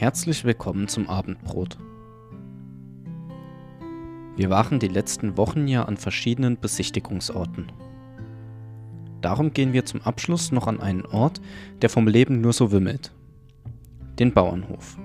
Herzlich willkommen zum Abendbrot. Wir waren die letzten Wochen ja an verschiedenen Besichtigungsorten. Darum gehen wir zum Abschluss noch an einen Ort, der vom Leben nur so wimmelt. Den Bauernhof.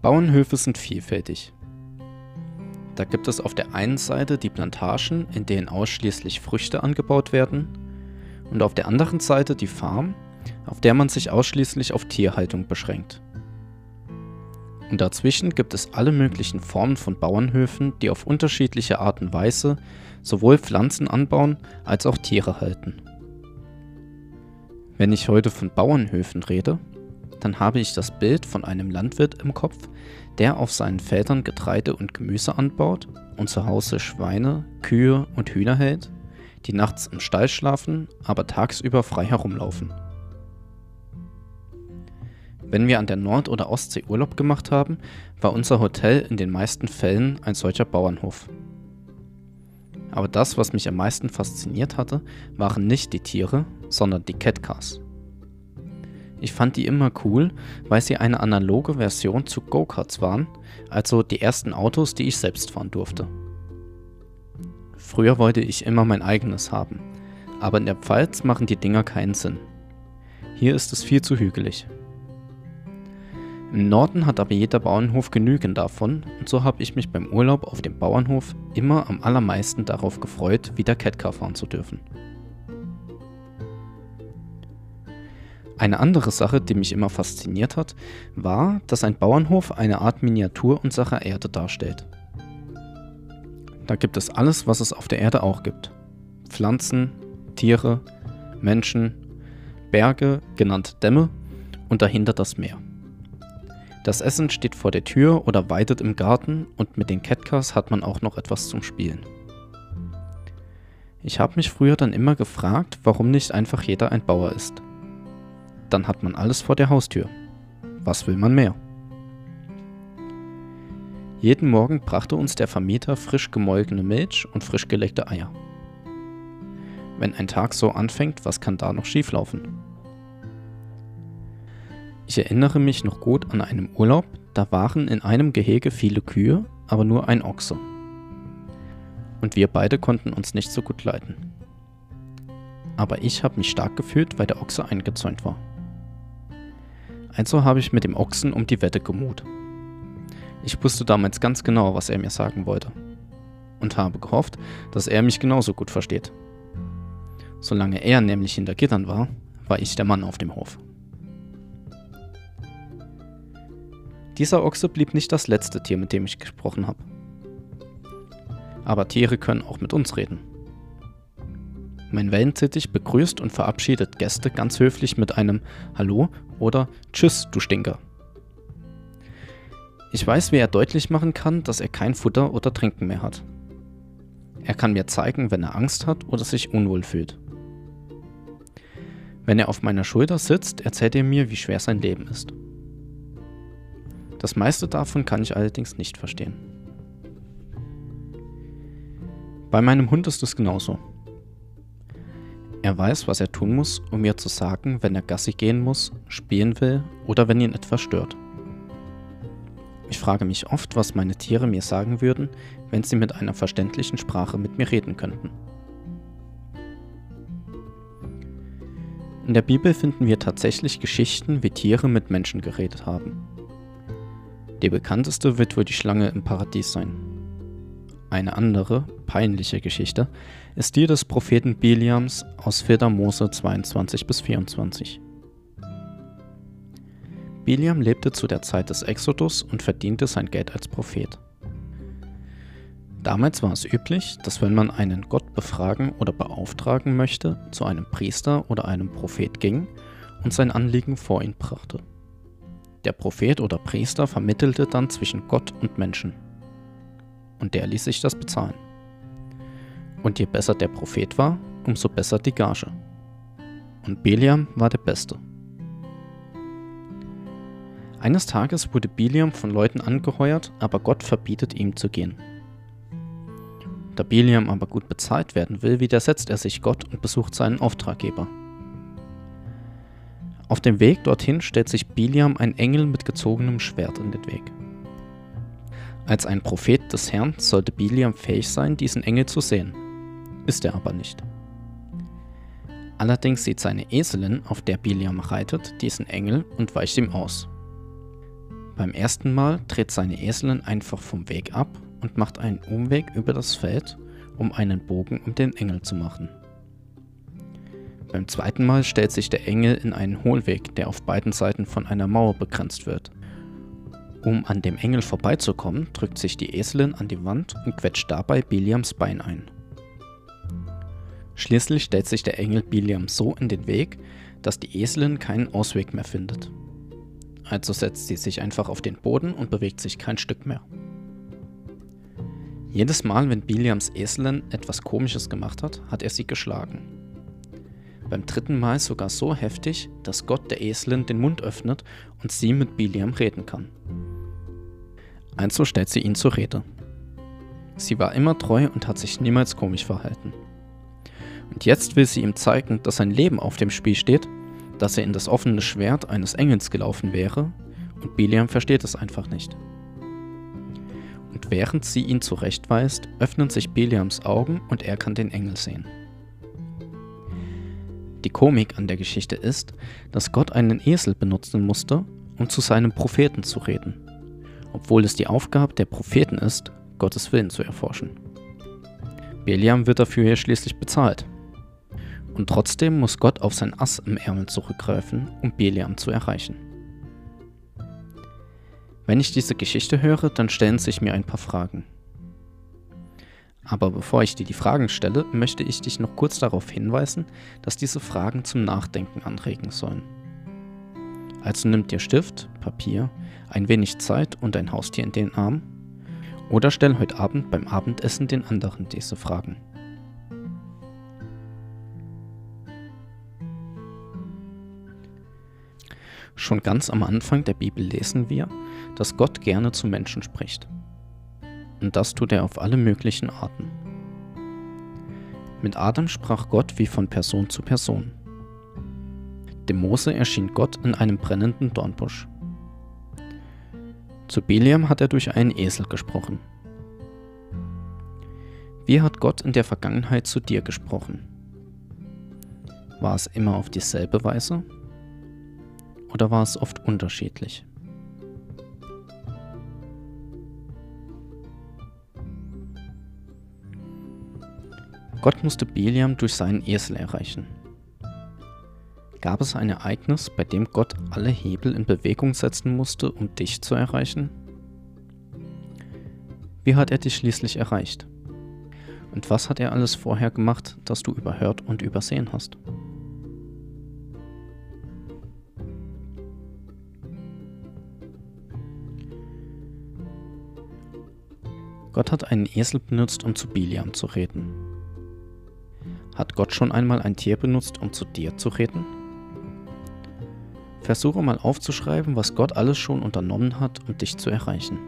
Bauernhöfe sind vielfältig. Da gibt es auf der einen Seite die Plantagen, in denen ausschließlich Früchte angebaut werden, und auf der anderen Seite die Farm, auf der man sich ausschließlich auf Tierhaltung beschränkt. Und dazwischen gibt es alle möglichen Formen von Bauernhöfen, die auf unterschiedliche Art und Weise sowohl Pflanzen anbauen als auch Tiere halten. Wenn ich heute von Bauernhöfen rede, dann habe ich das Bild von einem Landwirt im Kopf, der auf seinen Feldern Getreide und Gemüse anbaut und zu Hause Schweine, Kühe und Hühner hält, die nachts im Stall schlafen, aber tagsüber frei herumlaufen. Wenn wir an der Nord- oder Ostsee Urlaub gemacht haben, war unser Hotel in den meisten Fällen ein solcher Bauernhof. Aber das, was mich am meisten fasziniert hatte, waren nicht die Tiere, sondern die Catcars. Ich fand die immer cool, weil sie eine analoge Version zu Go-Karts waren, also die ersten Autos, die ich selbst fahren durfte. Früher wollte ich immer mein eigenes haben, aber in der Pfalz machen die Dinger keinen Sinn. Hier ist es viel zu hügelig. Im Norden hat aber jeder Bauernhof genügend davon und so habe ich mich beim Urlaub auf dem Bauernhof immer am allermeisten darauf gefreut, wieder Catcar fahren zu dürfen. Eine andere Sache, die mich immer fasziniert hat, war, dass ein Bauernhof eine Art Miniatur unserer Erde darstellt. Da gibt es alles, was es auf der Erde auch gibt. Pflanzen, Tiere, Menschen, Berge, genannt Dämme und dahinter das Meer. Das Essen steht vor der Tür oder weitet im Garten und mit den Catcars hat man auch noch etwas zum Spielen. Ich habe mich früher dann immer gefragt, warum nicht einfach jeder ein Bauer ist. Dann hat man alles vor der Haustür. Was will man mehr? Jeden Morgen brachte uns der Vermieter frisch gemolkene Milch und frisch gelegte Eier. Wenn ein Tag so anfängt, was kann da noch schieflaufen? Ich erinnere mich noch gut an einem Urlaub, da waren in einem Gehege viele Kühe, aber nur ein Ochse. Und wir beide konnten uns nicht so gut leiden. Aber ich habe mich stark gefühlt, weil der Ochse eingezäunt war. Also habe ich mit dem Ochsen um die Wette gemut. Ich wusste damals ganz genau, was er mir sagen wollte. Und habe gehofft, dass er mich genauso gut versteht. Solange er nämlich hinter Gittern war, war ich der Mann auf dem Hof. Dieser Ochse blieb nicht das letzte Tier, mit dem ich gesprochen habe. Aber Tiere können auch mit uns reden. Mein Wellenzittich begrüßt und verabschiedet Gäste ganz höflich mit einem Hallo oder Tschüss, du Stinker. Ich weiß, wie er deutlich machen kann, dass er kein Futter oder Trinken mehr hat. Er kann mir zeigen, wenn er Angst hat oder sich unwohl fühlt. Wenn er auf meiner Schulter sitzt, erzählt er mir, wie schwer sein Leben ist. Das meiste davon kann ich allerdings nicht verstehen. Bei meinem Hund ist es genauso. Er weiß, was er tun muss, um mir zu sagen, wenn er Gassi gehen muss, spielen will oder wenn ihn etwas stört. Ich frage mich oft, was meine Tiere mir sagen würden, wenn sie mit einer verständlichen Sprache mit mir reden könnten. In der Bibel finden wir tatsächlich Geschichten, wie Tiere mit Menschen geredet haben. Die bekannteste wird wohl die Schlange im Paradies sein. Eine andere, peinliche Geschichte ist die des Propheten Biliams aus 4. Mose 22 bis 24. Biliam lebte zu der Zeit des Exodus und verdiente sein Geld als Prophet. Damals war es üblich, dass wenn man einen Gott befragen oder beauftragen möchte, zu einem Priester oder einem Prophet ging und sein Anliegen vor ihn brachte. Der Prophet oder Priester vermittelte dann zwischen Gott und Menschen. Und der ließ sich das bezahlen. Und je besser der Prophet war, umso besser die Gage. Und Biliam war der Beste. Eines Tages wurde Biliam von Leuten angeheuert, aber Gott verbietet ihm zu gehen. Da Biliam aber gut bezahlt werden will, widersetzt er sich Gott und besucht seinen Auftraggeber. Auf dem Weg dorthin stellt sich Biliam ein Engel mit gezogenem Schwert in den Weg. Als ein Prophet des Herrn sollte Biliam fähig sein, diesen Engel zu sehen. Ist er aber nicht. Allerdings sieht seine Eselin, auf der Biliam reitet, diesen Engel und weicht ihm aus. Beim ersten Mal dreht seine Eselin einfach vom Weg ab und macht einen Umweg über das Feld, um einen Bogen um den Engel zu machen. Beim zweiten Mal stellt sich der Engel in einen Hohlweg, der auf beiden Seiten von einer Mauer begrenzt wird. Um an dem Engel vorbeizukommen, drückt sich die Eselin an die Wand und quetscht dabei Biliams Bein ein. Schließlich stellt sich der Engel Biliam so in den Weg, dass die Eselin keinen Ausweg mehr findet. Also setzt sie sich einfach auf den Boden und bewegt sich kein Stück mehr. Jedes Mal, wenn Biliams Eselin etwas Komisches gemacht hat, hat er sie geschlagen. Beim dritten Mal sogar so heftig, dass Gott der Eselin den Mund öffnet und sie mit Biliam reden kann. Also stellt sie ihn zur Rede. Sie war immer treu und hat sich niemals komisch verhalten. Und jetzt will sie ihm zeigen, dass sein Leben auf dem Spiel steht, dass er in das offene Schwert eines Engels gelaufen wäre, und Biliam versteht es einfach nicht. Und während sie ihn zurechtweist, öffnen sich Biliams Augen und er kann den Engel sehen. Die Komik an der Geschichte ist, dass Gott einen Esel benutzen musste, um zu seinem Propheten zu reden, obwohl es die Aufgabe der Propheten ist, Gottes Willen zu erforschen. Biliam wird dafür ja schließlich bezahlt. Und trotzdem muss Gott auf sein Ass im Ärmel zurückgreifen, um Biliam zu erreichen. Wenn ich diese Geschichte höre, dann stellen sich mir ein paar Fragen. Aber bevor ich dir die Fragen stelle, möchte ich dich noch kurz darauf hinweisen, dass diese Fragen zum Nachdenken anregen sollen. Also nimm dir Stift, Papier, ein wenig Zeit und ein Haustier in den Arm oder stell heute Abend beim Abendessen den anderen diese Fragen. Schon ganz am Anfang der Bibel lesen wir, dass Gott gerne zu Menschen spricht. Und das tut er auf alle möglichen Arten. Mit Adam sprach Gott wie von Person zu Person. Dem Mose erschien Gott in einem brennenden Dornbusch. Zu Biliam hat er durch einen Esel gesprochen. Wie hat Gott in der Vergangenheit zu dir gesprochen? War es immer auf dieselbe Weise? Oder war es oft unterschiedlich? Gott musste Biliam durch seinen Esel erreichen. Gab es ein Ereignis, bei dem Gott alle Hebel in Bewegung setzen musste, um dich zu erreichen? Wie hat er dich schließlich erreicht? Und was hat er alles vorher gemacht, das du überhört und übersehen hast? Gott hat einen Esel benutzt, um zu Biliam zu reden. Hat Gott schon einmal ein Tier benutzt, um zu dir zu reden? Versuche mal aufzuschreiben, was Gott alles schon unternommen hat, um dich zu erreichen.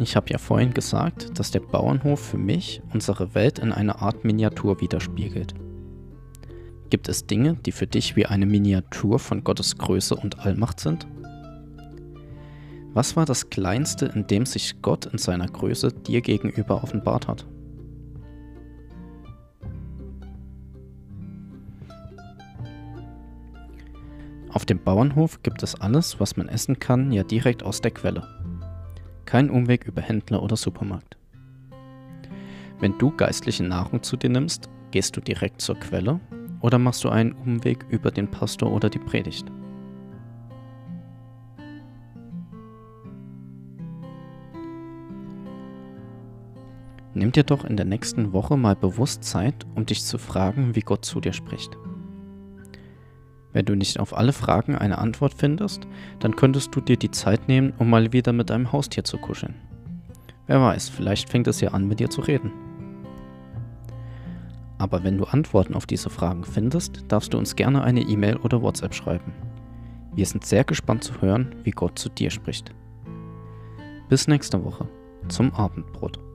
Ich habe ja vorhin gesagt, dass der Bauernhof für mich unsere Welt in einer Art Miniatur widerspiegelt. Gibt es Dinge, die für dich wie eine Miniatur von Gottes Größe und Allmacht sind? Was war das Kleinste, in dem sich Gott in seiner Größe dir gegenüber offenbart hat? Auf dem Bauernhof gibt es alles, was man essen kann, ja direkt aus der Quelle. Kein Umweg über Händler oder Supermarkt. Wenn du geistliche Nahrung zu dir nimmst, gehst du direkt zur Quelle oder machst du einen Umweg über den Pastor oder die Predigt? Nimm dir doch in der nächsten Woche mal bewusst Zeit, um dich zu fragen, wie Gott zu dir spricht. Wenn du nicht auf alle Fragen eine Antwort findest, dann könntest du dir die Zeit nehmen, um mal wieder mit deinem Haustier zu kuscheln. Wer weiß, vielleicht fängt es ja an, mit dir zu reden. Aber wenn du Antworten auf diese Fragen findest, darfst du uns gerne eine E-Mail oder WhatsApp schreiben. Wir sind sehr gespannt zu hören, wie Gott zu dir spricht. Bis nächste Woche zum Abendbrot.